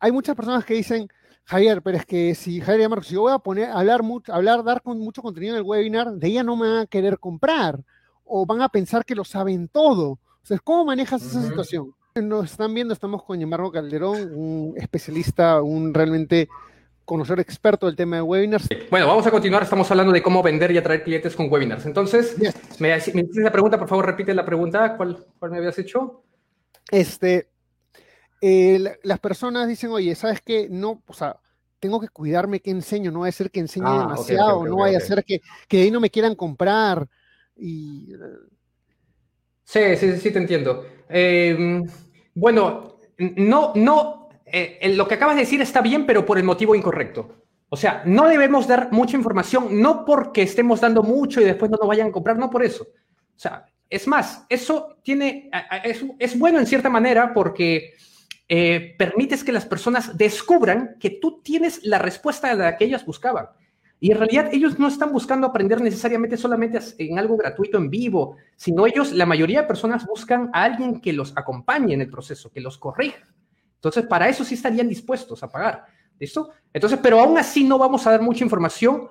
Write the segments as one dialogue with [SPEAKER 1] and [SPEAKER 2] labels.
[SPEAKER 1] hay muchas personas que dicen, Javier, pero es que si Javier y Marcos, si yo voy a poner, hablar, mucho, hablar, dar con mucho contenido en el webinar, de ella no me van a querer comprar o van a pensar que lo saben todo. O sea, ¿cómo manejas esa situación? Nos están viendo, estamos con Yamarco Calderón, un especialista, un realmente conocedor experto del tema de webinars.
[SPEAKER 2] Bueno, vamos a continuar. Estamos hablando de cómo vender y atraer clientes con webinars. Entonces, me, me la pregunta, por favor, repite la pregunta. ¿Cuál, cuál me habías hecho?
[SPEAKER 1] Este, eh, las personas dicen, oye, ¿sabes qué? No, o sea, tengo que cuidarme qué enseño, no va a ser que enseñe ah, demasiado, no vaya a ser que, que de ahí no me quieran comprar. Y...
[SPEAKER 2] Sí, sí, sí, te entiendo. Em, bueno, no, no, eh, lo que acabas de decir está bien, pero por el motivo incorrecto. O sea, no debemos dar mucha información, no porque estemos dando mucho y después no nos vayan a comprar, no por eso. O sea, es más, eso tiene, es, es bueno en cierta manera porque eh, permites que las personas descubran que tú tienes la respuesta a la que ellas buscaban. Y en realidad ellos no están buscando aprender necesariamente solamente en algo gratuito en vivo, sino ellos, la mayoría de personas buscan a alguien que los acompañe en el proceso, que los corrija. Entonces, para eso sí estarían dispuestos a pagar. ¿Listo? Entonces, pero aún así no vamos a dar mucha información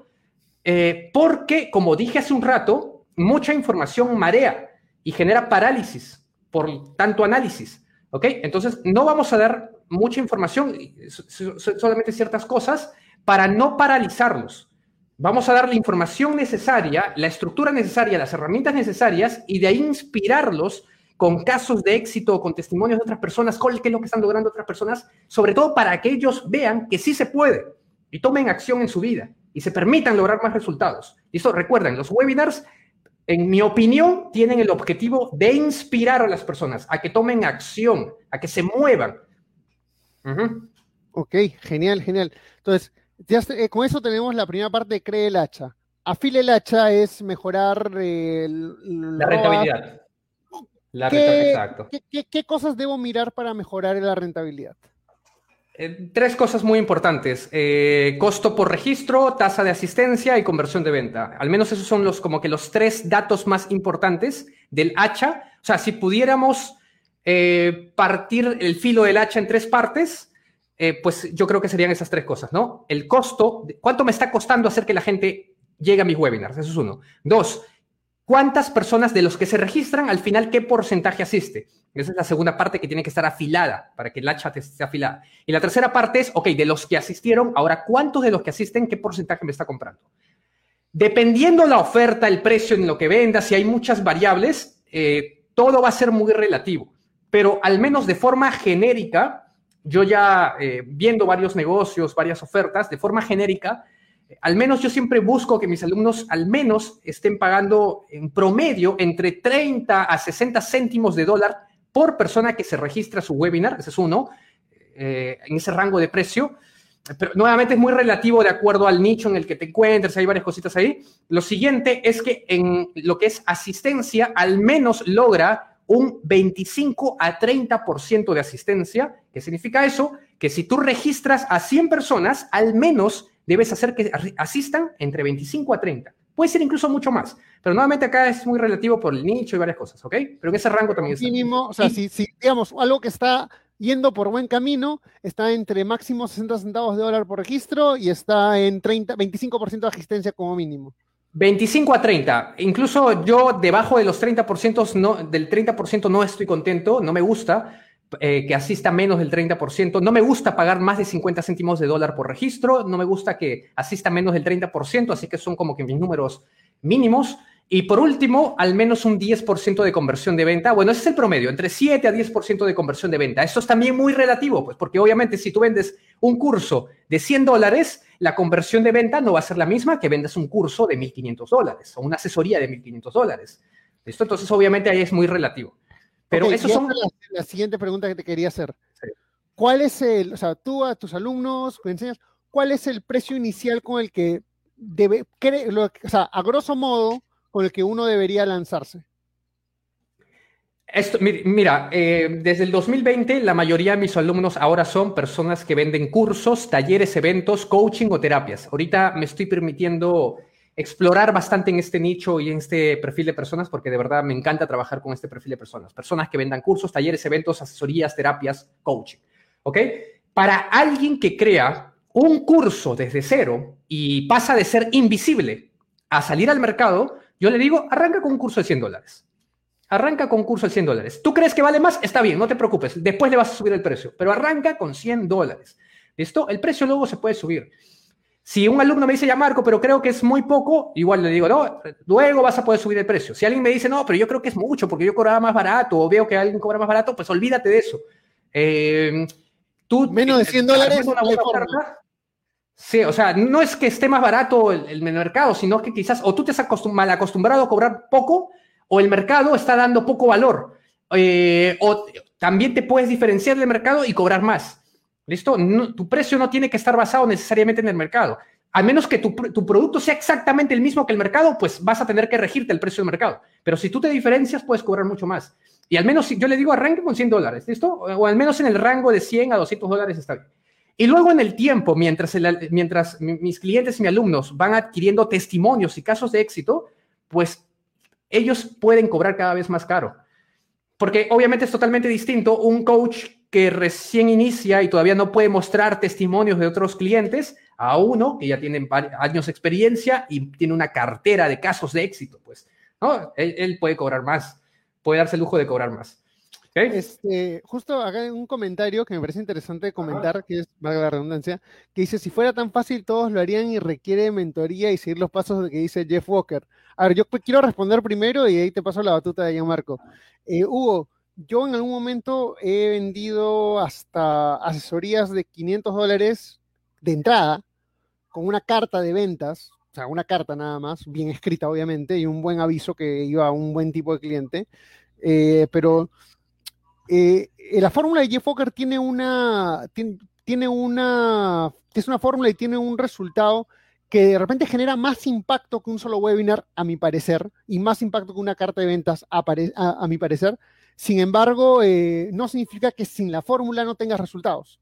[SPEAKER 2] eh, porque, como dije hace un rato, mucha información marea y genera parálisis por tanto análisis. ¿Ok? Entonces, no vamos a dar mucha información, solamente ciertas cosas, para no paralizarlos. Vamos a dar la información necesaria, la estructura necesaria, las herramientas necesarias y de ahí inspirarlos con casos de éxito, con testimonios de otras personas, con qué es lo que están logrando otras personas, sobre todo para que ellos vean que sí se puede y tomen acción en su vida y se permitan lograr más resultados. Eso, recuerden, los webinars en mi opinión, tienen el objetivo de inspirar a las personas a que tomen acción, a que se muevan.
[SPEAKER 1] Ok, genial, genial. Entonces, ya eh, con eso tenemos la primera parte de Cree el hacha. Afile el hacha es mejorar
[SPEAKER 2] la rentabilidad.
[SPEAKER 1] La exacto. ¿qué, cosas debo mirar para mejorar la rentabilidad?
[SPEAKER 2] Eh, tres cosas muy importantes. Eh, costo por registro, tasa de asistencia y conversión de venta. Al menos esos son los como que los tres datos más importantes del hacha. O sea, si pudiéramos eh, partir el filo del hacha en tres partes, pues yo creo que serían esas tres cosas, ¿no? El costo, ¿cuánto me está costando hacer que la gente llegue a mis webinars? Eso es uno. Dos, ¿Cuántas personas de los que se registran al final qué porcentaje asiste? Esa es la segunda parte que tiene que estar afilada para que el hacha esté afilada. Y la tercera parte es, ok, de los que asistieron, ahora cuántos de los que asisten, qué porcentaje me está comprando. Dependiendo la oferta, el precio en lo que venda, si hay muchas variables, eh, todo va a ser muy relativo. Pero al menos de forma genérica, yo ya eh, viendo varios negocios, varias ofertas, de forma genérica, al menos yo siempre busco que mis alumnos al menos estén pagando en promedio entre 30 a 60 céntimos de dólar por persona que se registra su webinar, ese es uno, eh, en ese rango de precio. Pero nuevamente es muy relativo de acuerdo al nicho en el que te encuentres, hay varias cositas ahí. Lo siguiente es que en lo que es asistencia, al menos logra un 25 a 30% de asistencia. ¿Qué significa eso? Que si tú registras a 100 personas, al menos debes hacer que asistan entre 25 a 30. Puede ser incluso mucho más, pero nuevamente acá es muy relativo por el nicho y varias cosas, ¿ok? Pero en ese rango también
[SPEAKER 1] está. Mínimo, o sea, si, digamos algo que está yendo por buen camino, está entre máximo 60 centavos de dólar por registro y está en 30, 25% de asistencia como mínimo.
[SPEAKER 2] 25 a 30. Incluso yo debajo de los 30%, no, del 30% no estoy contento, no me gusta, eh, que asista menos del 30%. No me gusta pagar más de 50 céntimos de dólar por registro. No me gusta que asista menos del 30%, así que son como que mis números mínimos. Y por último, al menos un 10% de conversión de venta. Bueno, ese es el promedio, entre 7 a 10% de conversión de venta. Esto es también muy relativo, pues porque obviamente si tú vendes un curso de 100 dólares, la conversión de venta no va a ser la misma que vendas un curso de 1.500 dólares o una asesoría de 1.500 dólares. ¿Listo? Entonces, obviamente ahí es muy relativo. Pero eso son...
[SPEAKER 1] La, siguiente pregunta que te quería hacer. ¿cuál es el, o sea, tú a tus alumnos enseñas, cuál es el precio inicial con el que debe, o sea, a grosso modo, con el que uno debería lanzarse?
[SPEAKER 2] Esto, mira, eh, desde el 2020 la mayoría de mis alumnos ahora son personas que venden cursos, talleres, eventos, coaching o terapias. Ahorita me estoy permitiendo explorar bastante en este nicho y en este perfil de personas porque de verdad me encanta trabajar con este perfil de personas. Personas que vendan cursos, talleres, eventos, asesorías, terapias, coaching. ¿Ok? Para alguien que crea un curso desde cero y pasa de ser invisible a salir al mercado, yo le digo, arranca con un curso de 100 dólares. Arranca con un curso de 100 dólares. ¿Tú crees que vale más? Está bien, no te preocupes. Después le vas a subir el precio, pero arranca con 100 dólares. ¿Listo? El precio luego se puede subir. Si un alumno me dice, ya Marco, pero creo que es muy poco, igual le digo, no, luego vas a poder subir el precio. Si alguien me dice, no, pero yo creo que es mucho porque yo cobraba más barato o veo que alguien cobra más barato, pues olvídate de eso. Eh,
[SPEAKER 1] tú, Menos de 100 dólares.
[SPEAKER 2] Sí, o sea, no es que esté más barato el, el mercado, sino que quizás o tú te has mal acostumbrado a cobrar poco o el mercado está dando poco valor. Eh, o también te puedes diferenciar del mercado y cobrar más. ¿Listo? tu precio no tiene que estar basado necesariamente en el mercado. Al menos que tu, producto sea exactamente el mismo que el mercado, pues vas a tener que regirte el precio del mercado. Pero si tú te diferencias, puedes cobrar mucho más. Y al menos, yo le digo, arranque con 100 dólares, ¿listo? O, al menos en el rango de 100 a 200 dólares está bien. Y luego en el tiempo, mientras, mientras mis clientes y mis alumnos van adquiriendo testimonios y casos de éxito, pues ellos pueden cobrar cada vez más caro. Porque obviamente es totalmente distinto un coach que recién inicia y todavía no puede mostrar testimonios de otros clientes a uno que ya tiene años de experiencia y tiene una cartera de casos de éxito, pues, ¿no? Él, puede cobrar más, puede darse el lujo de cobrar más.
[SPEAKER 1] Este, justo acá hay un comentario que me parece interesante comentar, que es, valga la redundancia, que dice, si fuera tan fácil todos lo harían y requiere mentoría y seguir los pasos que dice Jeff Walker. A ver, yo quiero responder primero y ahí te paso la batuta de Gianmarco. Eh, Hugo, yo en algún momento he vendido hasta asesorías de 500 dólares de entrada con una carta de ventas, o sea, una carta nada más, bien escrita obviamente, y un buen aviso que iba a un buen tipo de cliente. Eh, pero eh, la fórmula de Jeff Walker tiene una, tiene una, es una fórmula y tiene un resultado que de repente genera más impacto que un solo webinar, a mi parecer, y más impacto que una carta de ventas, a, mi parecer. Sin embargo, eh, no significa que sin la fórmula no tengas resultados.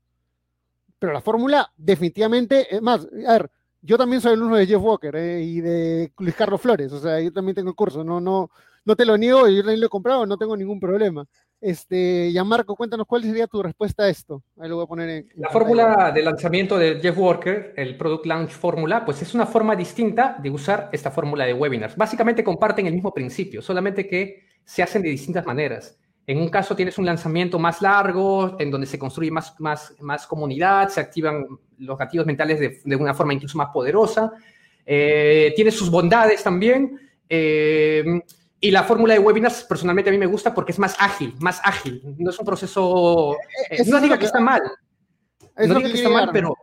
[SPEAKER 1] Pero la fórmula definitivamente, es más, a ver, yo también soy alumno de Jeff Walker eh, y de Luis Carlos Flores, o sea, yo también tengo el curso, no, no, no te lo niego, yo también lo he comprado, no tengo ningún problema. Este, Marco, cuéntanos cuál sería tu respuesta a esto. Ahí lo voy a poner en.
[SPEAKER 2] la fórmula de lanzamiento de Jeff Walker, el Product Launch Fórmula, pues es una forma distinta de usar esta fórmula de webinars. Básicamente comparten el mismo principio, solamente que se hacen de distintas maneras. En un caso tienes un lanzamiento más largo, en donde se construye más, más, más comunidad, se activan los gatillos mentales de, de una forma incluso más poderosa. Eh, tiene sus bondades también. Eh, y la fórmula de webinars, personalmente a mí me gusta porque es más ágil, más ágil. No es un proceso. Eh, no diga que, está mal. No diga que, está mal, pero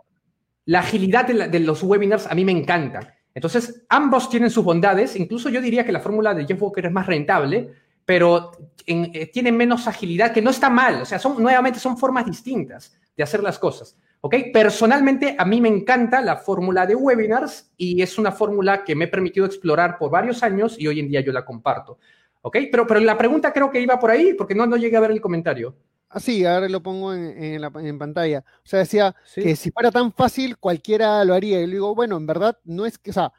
[SPEAKER 2] la agilidad de, los webinars a mí me encanta. Entonces, ambos tienen sus bondades. Incluso yo diría que la fórmula de Jeff Walker es más rentable, pero eh, tiene menos agilidad, que no está mal. O sea, son, nuevamente son formas distintas de hacer las cosas. ¿Ok? Personalmente, a mí me encanta la fórmula de webinars y es una fórmula que me he permitido explorar por varios años y hoy en día yo la comparto. ¿Ok? Pero, pero la pregunta creo que iba por ahí porque no, no llegué a ver el comentario.
[SPEAKER 1] Ah, sí, ahora lo pongo en, en, pantalla. O sea, decía que si fuera tan fácil, cualquiera lo haría. Y le digo, bueno, en verdad, no es que, o sea,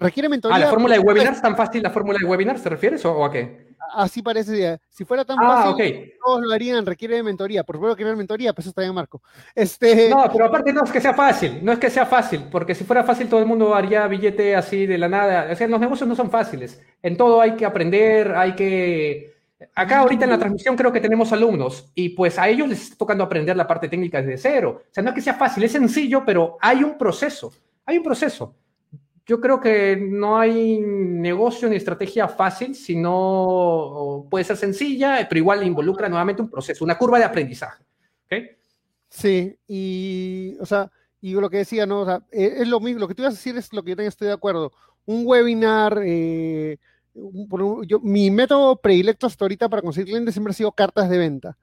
[SPEAKER 1] requiere mentoría.
[SPEAKER 2] ¿A la fórmula de webinars? ¿Tan fácil la fórmula de webinars? ¿Te refieres o a qué?
[SPEAKER 1] Así parece. Si fuera tan ah, fácil, todos lo harían, requiere de mentoría. Por supuesto que no mentoría, pues eso está bien, Marco. Este...
[SPEAKER 2] No, pero aparte no es que sea fácil, no es que sea fácil, porque si fuera fácil todo el mundo haría billete así de la nada. O sea, los negocios no son fáciles. En todo hay que aprender, hay que... Acá ahorita en la transmisión creo que tenemos alumnos y pues a ellos les está tocando aprender la parte técnica desde cero. O sea, no es que sea fácil, es sencillo, pero hay un proceso, hay un proceso yo creo que no hay negocio ni estrategia fácil, sino puede ser sencilla, pero igual involucra nuevamente un proceso, una curva de aprendizaje. ¿okay?
[SPEAKER 1] Sí, y, o sea, y lo que decía, ¿no? O sea, eh, es lo mismo, lo que tú ibas a decir es lo que yo también estoy de acuerdo. Un webinar, eh, yo, mi método predilecto hasta ahorita para conseguir clientes siempre ha sido cartas de venta.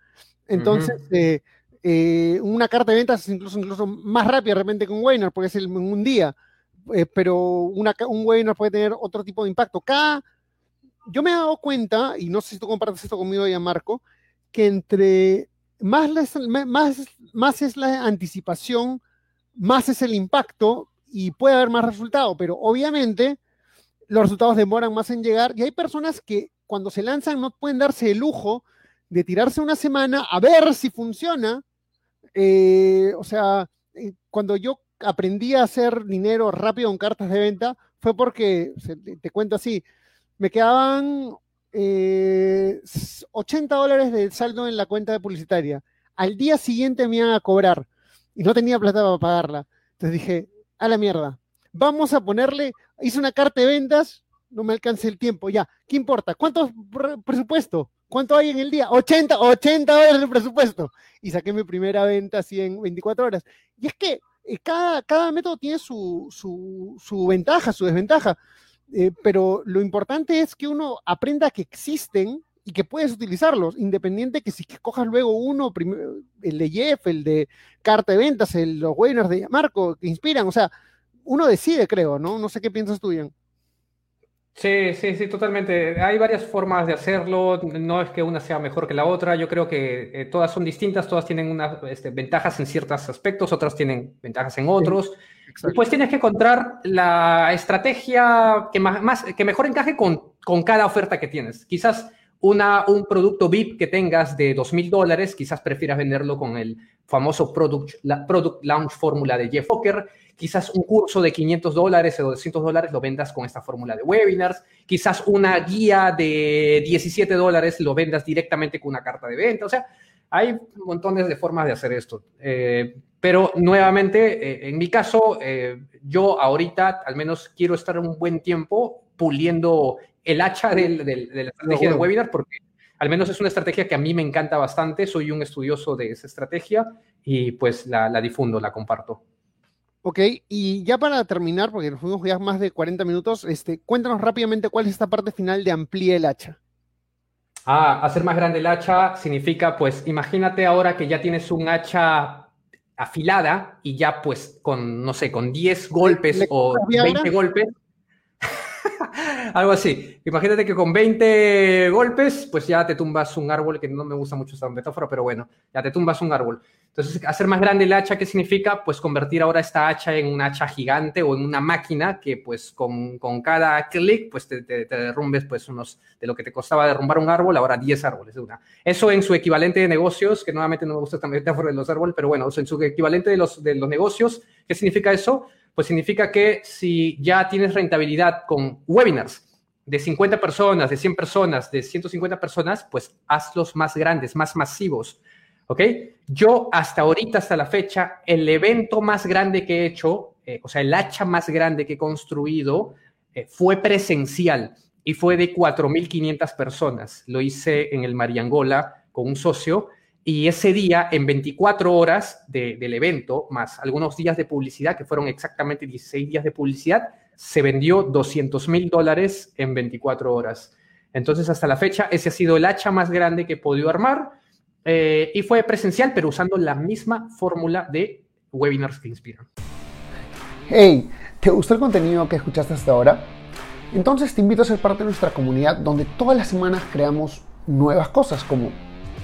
[SPEAKER 1] Entonces, Eh, una carta de ventas es incluso, incluso más rápida de repente que un webinar, porque es en un día, eh, pero una, un webinar puede tener otro tipo de impacto. Cada, yo me he dado cuenta, y no sé si tú compartes esto conmigo ya, Marco, que entre más, más, más es la anticipación, más es el impacto y puede haber más resultado, pero obviamente los resultados demoran más en llegar y hay personas que cuando se lanzan no pueden darse el lujo de tirarse una semana a ver si funciona. Eh, o sea, eh, cuando yo aprendí a hacer dinero rápido en cartas de venta fue porque, te, cuento así, me quedaban 80 eh, dólares de saldo en la cuenta de publicitaria. Al día siguiente me iban a cobrar y no tenía plata para pagarla. Entonces dije, a la mierda, vamos a ponerle, hice una carta de ventas, no me alcance el tiempo, ya, ¿qué importa? ¿Cuánto presupuesto? ¿Cuánto hay en el día? 80, 80 dólares de presupuesto. Y saqué mi primera venta así en 24 horas. Y es que cada, cada método tiene su, su, ventaja, su desventaja. Eh, pero lo importante es que uno aprenda que existen y que puedes utilizarlos, independiente que si cojas luego uno, el de Jeff, el de carta de ventas, el, los webinars de Marco, que inspiran, o sea, uno decide, creo, ¿no? No sé qué piensas tú, Ian.
[SPEAKER 2] Sí, sí, sí, totalmente. Hay varias formas de hacerlo. No es que una sea mejor que la otra. Yo creo que eh, todas son distintas, todas tienen unas este, ventajas en ciertos aspectos, otras tienen ventajas en otros. pues tienes que encontrar la estrategia que, más, que mejor encaje con, con cada oferta que tienes. Quizás un producto VIP que tengas de dos mil dólares, quizás prefieras venderlo con el famoso Product, la Product Launch Fórmula de Jeff Walker. Quizás un curso de 500 dólares o 200 dólares lo vendas con esta fórmula de webinars, quizás una guía de 17 dólares lo vendas directamente con una carta de venta, o sea, hay montones de formas de hacer esto. Eh, pero nuevamente, eh, en mi caso, eh, yo ahorita al menos quiero estar un buen tiempo puliendo el hacha de la estrategia de webinar porque al menos es una estrategia que a mí me encanta bastante, soy un estudioso de esa estrategia y pues la difundo, la comparto.
[SPEAKER 1] Ok, y ya para terminar, porque nos fuimos ya más de 40 minutos, este, cuéntanos rápidamente cuál es esta parte final de amplíe el hacha.
[SPEAKER 2] Ah, hacer más grande el hacha significa, pues, imagínate ahora que ya tienes un hacha afilada y ya, pues, con, no sé, con 10 golpes o 20 golpes. Algo así. Imagínate que con 20 golpes, pues ya te tumbas un árbol, que no me gusta mucho esta metáfora, pero bueno, ya te tumbas un árbol. Entonces, hacer más grande el hacha, ¿qué significa? Pues convertir ahora esta hacha en un hacha gigante o en una máquina que pues con, con cada clic pues te, te, derrumbes pues unos, de lo que te costaba derrumbar un árbol, ahora 10 árboles de una. Eso en su equivalente de negocios, que nuevamente no me gusta esta metáfora de los árboles, pero bueno, en su equivalente de los, de los negocios, ¿qué significa eso? Pues significa que si ya tienes rentabilidad con webinars, de 50 personas, de 100 personas, de 150 personas, pues hazlos más grandes, más masivos. ¿Ok? Yo hasta ahorita, hasta la fecha, el evento más grande que he hecho, eh, o sea, el hacha más grande que he construido, eh, fue presencial y fue de 4.500 personas. Lo hice en el Mariangola con un socio y ese día, en 24 horas del evento, más algunos días de publicidad, que fueron exactamente 16 días de publicidad, se vendió 200 mil dólares en 24 horas. Entonces, hasta la fecha, ese ha sido el hacha más grande que he podido armar eh, y fue presencial, pero usando la misma fórmula de webinars que inspiran.
[SPEAKER 1] Hey, ¿te gustó el contenido que escuchaste hasta ahora? Entonces te invito a ser parte de nuestra comunidad donde todas las semanas creamos nuevas cosas como